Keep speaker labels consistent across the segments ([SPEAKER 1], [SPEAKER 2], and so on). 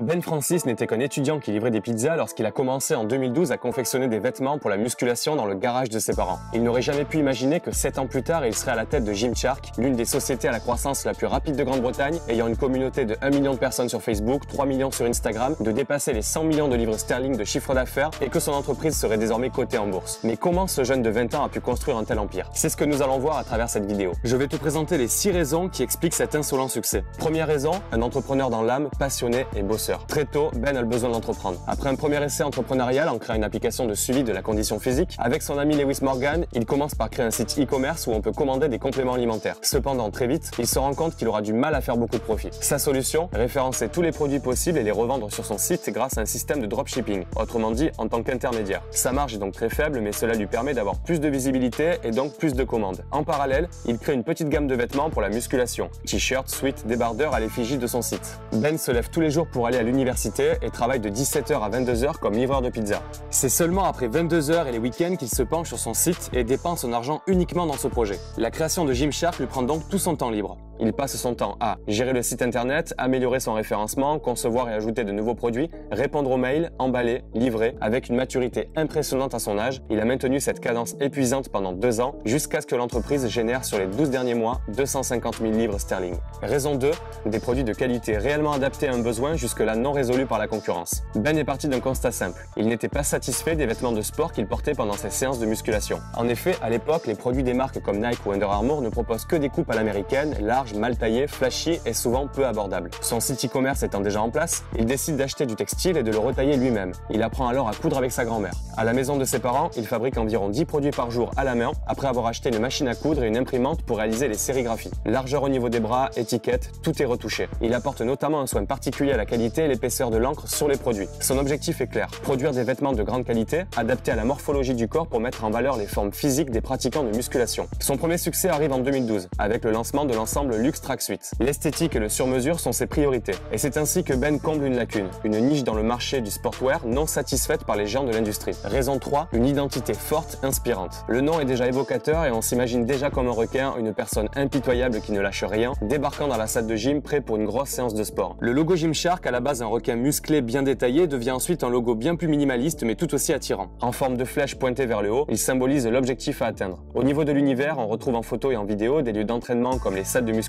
[SPEAKER 1] Ben Francis n'était qu'un étudiant qui livrait des pizzas lorsqu'il a commencé en 2012 à confectionner des vêtements pour la musculation dans le garage de ses parents. Il n'aurait jamais pu imaginer que 7 ans plus tard, il serait à la tête de Gymshark, l'une des sociétés à la croissance la plus rapide de Grande-Bretagne, ayant une communauté de 1 million de personnes sur Facebook, 3 millions sur Instagram, de dépasser les 100 millions de livres sterling de chiffre d'affaires et que son entreprise serait désormais cotée en bourse. Mais comment ce jeune de 20 ans a pu construire un tel empire? C'est ce que nous allons voir à travers cette vidéo. Je vais te présenter les 6 raisons qui expliquent cet insolent succès. Première raison, un entrepreneur dans l'âme, passionné et bosseur. Très tôt, ben a le besoin d'entreprendre. Après un premier essai entrepreneurial en créant une application de suivi de la condition physique, avec son ami Lewis Morgan, il commence par créer un site e-commerce où on peut commander des compléments alimentaires. Cependant, très vite, il se rend compte qu'il aura du mal à faire beaucoup de profit. Sa solution, référencer tous les produits possibles et les revendre sur son site grâce à un système de dropshipping, autrement dit en tant qu'intermédiaire. Sa marge est donc très faible, mais cela lui permet d'avoir plus de visibilité et donc plus de commandes. En parallèle, il crée une petite gamme de vêtements pour la musculation, t-shirts, sweats, débardeurs à l'effigie de son site. Ben se lève tous les jours pour aller à l'université et travaille de 17h à 22h comme livreur de pizza. C'est seulement après 22h et les week-ends qu'il se penche sur son site et dépense son argent uniquement dans ce projet. La création de Gymshark lui prend donc tout son temps libre. Il passe son temps à gérer le site internet, améliorer son référencement, concevoir et ajouter de nouveaux produits, répondre aux mails, emballer, livrer. Avec une maturité impressionnante à son âge, il a maintenu cette cadence épuisante pendant deux ans jusqu'à ce que l'entreprise génère sur les 12 derniers mois 250 000 livres sterling. Raison 2, des produits de qualité réellement adaptés à un besoin jusque-là non résolu par la concurrence. Ben est parti d'un constat simple. Il n'était pas satisfait des vêtements de sport qu'il portait pendant ses séances de musculation. En effet, à l'époque, les produits des marques comme Nike ou Under Armour ne proposent que des coupes à l'américaine, mal taillé, flashy et souvent peu abordable. Son site e-commerce étant déjà en place, il décide d'acheter du textile et de le retailler lui-même. Il apprend alors à coudre avec sa grand-mère. À la maison de ses parents, il fabrique environ 10 produits par jour à la main après avoir acheté une machine à coudre et une imprimante pour réaliser les sérigraphies. Largeur au niveau des bras, étiquette, tout est retouché. Il apporte notamment un soin particulier à la qualité et l'épaisseur de l'encre sur les produits. Son objectif est clair, produire des vêtements de grande qualité, adaptés à la morphologie du corps pour mettre en valeur les formes physiques des pratiquants de musculation. Son premier succès arrive en 2012 avec le lancement de l'ensemble Luxe Track Suite. L'esthétique et le sur-mesure sont ses priorités. Et c'est ainsi que Ben comble une lacune, une niche dans le marché du sportwear non satisfaite par les gens de l'industrie. Raison 3, une identité forte, inspirante. Le nom est déjà évocateur et on s'imagine déjà comme un requin, une personne impitoyable qui ne lâche rien, débarquant dans la salle de gym prêt pour une grosse séance de sport. Le logo Gymshark, à la base un requin musclé bien détaillé, devient ensuite un logo bien plus minimaliste mais tout aussi attirant. En forme de flèche pointée vers le haut, il symbolise l'objectif à atteindre. Au niveau de l'univers, on retrouve en photo et en vidéo des lieux d'entraînement comme les salles de musculation,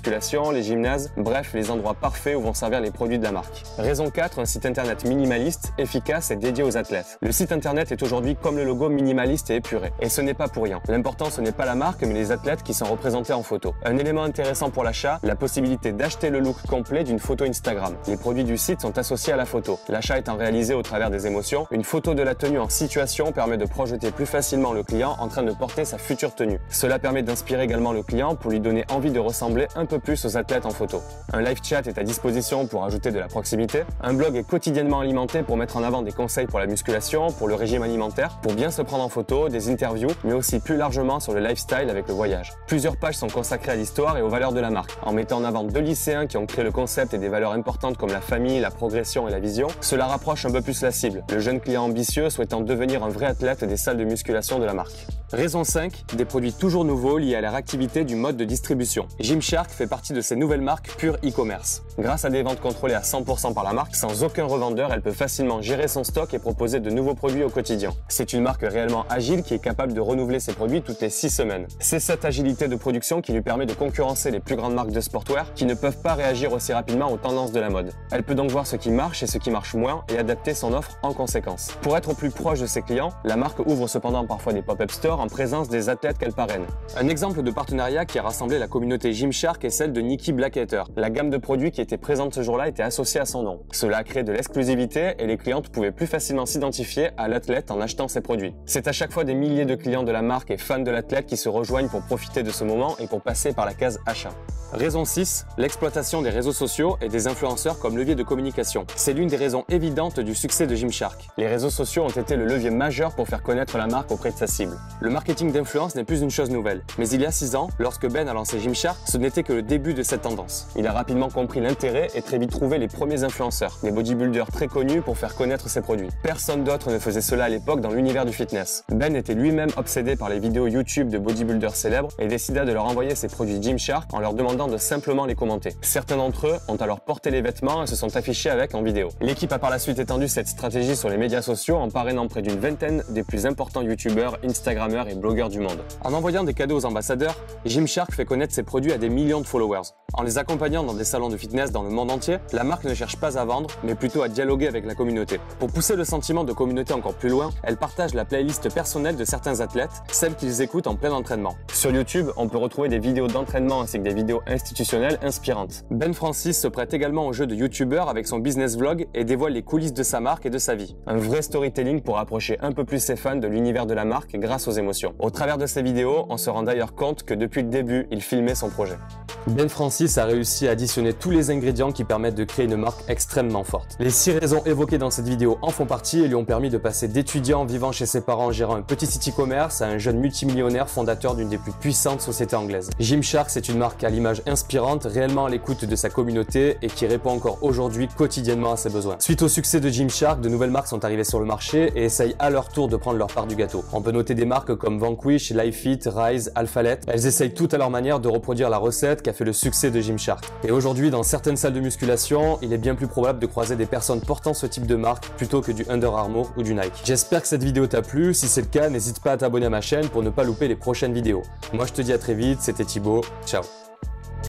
[SPEAKER 1] les gymnases, bref, les endroits parfaits où vont servir les produits de la marque. Raison 4, un site internet minimaliste, efficace et dédié aux athlètes. Le site internet est aujourd'hui comme le logo minimaliste et épuré. Et ce n'est pas pour rien. L'important ce n'est pas la marque mais les athlètes qui sont représentés en photo. Un élément intéressant pour l'achat, la possibilité d'acheter le look complet d'une photo Instagram. Les produits du site sont associés à la photo. L'achat étant réalisé au travers des émotions, une photo de la tenue en situation permet de projeter plus facilement le client en train de porter sa future tenue. Cela permet d'inspirer également le client pour lui donner envie de ressembler un peu plus aux athlètes en photo. Un live chat est à disposition pour ajouter de la proximité. Un blog est quotidiennement alimenté pour mettre en avant des conseils pour la musculation, pour le régime alimentaire, pour bien se prendre en photo, des interviews, mais aussi plus largement sur le lifestyle avec le voyage. Plusieurs pages sont consacrées à l'histoire et aux valeurs de la marque, en mettant en avant deux lycéens qui ont créé le concept et des valeurs importantes comme la famille, la progression et la vision. Cela rapproche un peu plus la cible, le jeune client ambitieux souhaitant devenir un vrai athlète des salles de musculation de la marque. Raison 5, des produits toujours nouveaux liés à la réactivité du mode de distribution. Gymshark fait partie de ces nouvelles marques pure e-commerce. Grâce à des ventes contrôlées à 100% par la marque, sans aucun revendeur, elle peut facilement gérer son stock et proposer de nouveaux produits au quotidien. C'est une marque réellement agile qui est capable de renouveler ses produits toutes les 6 semaines. C'est cette agilité de production qui lui permet de concurrencer les plus grandes marques de sportwear qui ne peuvent pas réagir aussi rapidement aux tendances de la mode. Elle peut donc voir ce qui marche et ce qui marche moins et adapter son offre en conséquence. Pour être au plus proche de ses clients, la marque ouvre cependant parfois des pop-up stores en présence des athlètes qu'elle parraine. Un exemple de partenariat qui a rassemblé la communauté Gymshark est celle de Nikki Blackhater. La gamme de produits qui était présente ce jour-là était associée à son nom. Cela a créé de l'exclusivité et les clientes pouvaient plus facilement s'identifier à l'athlète en achetant ses produits. C'est à chaque fois des milliers de clients de la marque et fans de l'athlète qui se rejoignent pour profiter de ce moment et pour passer par la case achat. Raison 6, l'exploitation des réseaux sociaux et des influenceurs comme levier de communication. C'est l'une des raisons évidentes du succès de Gymshark. Les réseaux sociaux ont été le levier majeur pour faire connaître la marque auprès de sa cible. Le marketing d'influence n'est plus une chose nouvelle. Mais il y a 6 ans, lorsque Ben a lancé Gymshark, ce n'était que le début de cette tendance. Il a rapidement compris l'intérêt et très vite trouvé les premiers influenceurs, des bodybuilders très connus pour faire connaître ses produits. Personne d'autre ne faisait cela à l'époque dans l'univers du fitness. Ben était lui-même obsédé par les vidéos YouTube de bodybuilders célèbres et décida de leur envoyer ses produits Gymshark en leur demandant de simplement les commenter. Certains d'entre eux ont alors porté les vêtements et se sont affichés avec en vidéo. L'équipe a par la suite étendu cette stratégie sur les médias sociaux en parrainant près d'une vingtaine des plus importants youtubeurs, instagrammeurs et blogueurs du monde. En envoyant des cadeaux aux ambassadeurs, Gymshark fait connaître ses produits à des millions de followers. En les accompagnant dans des salons de fitness dans le monde entier, la marque ne cherche pas à vendre, mais plutôt à dialoguer avec la communauté. Pour pousser le sentiment de communauté encore plus loin, elle partage la playlist personnelle de certains athlètes, celle qu'ils écoutent en plein entraînement. Sur YouTube, on peut retrouver des vidéos d'entraînement ainsi que des vidéos institutionnelles inspirantes. Ben Francis se prête également au jeu de YouTuber avec son business vlog et dévoile les coulisses de sa marque et de sa vie. Un vrai storytelling pour approcher un peu plus ses fans de l'univers de la marque grâce aux émotions. Au travers de ses vidéos, on se rend d'ailleurs compte que depuis le début, il filmait son projet. Ben Francis a réussi à additionner tous les ingrédients qui permettent de créer une marque extrêmement forte. Les six raisons évoquées dans cette vidéo en font partie et lui ont permis de passer d'étudiant vivant chez ses parents gérant un petit city commerce à un jeune multimillionnaire fondateur d'une des plus puissantes sociétés anglaises. Gymshark, c'est une marque à l'image inspirante, réellement à l'écoute de sa communauté et qui répond encore aujourd'hui quotidiennement à ses besoins. Suite au succès de Gymshark, de nouvelles marques sont arrivées sur le marché et essayent à leur tour de prendre leur part du gâteau. On peut noter des marques comme Vanquish, LifeFit, Rise, Alphalet. Elles essayent toutes à leur manière de reproduire la recette qu'a fait le de Gymshark. Et aujourd'hui, dans certaines salles de musculation, il est bien plus probable de croiser des personnes portant ce type de marque plutôt que du Under Armour ou du Nike. J'espère que cette vidéo t'a plu. Si c'est le cas, n'hésite pas à t'abonner à ma chaîne pour ne pas louper les prochaines vidéos. Moi, je te dis à très vite. C'était Thibaut. Ciao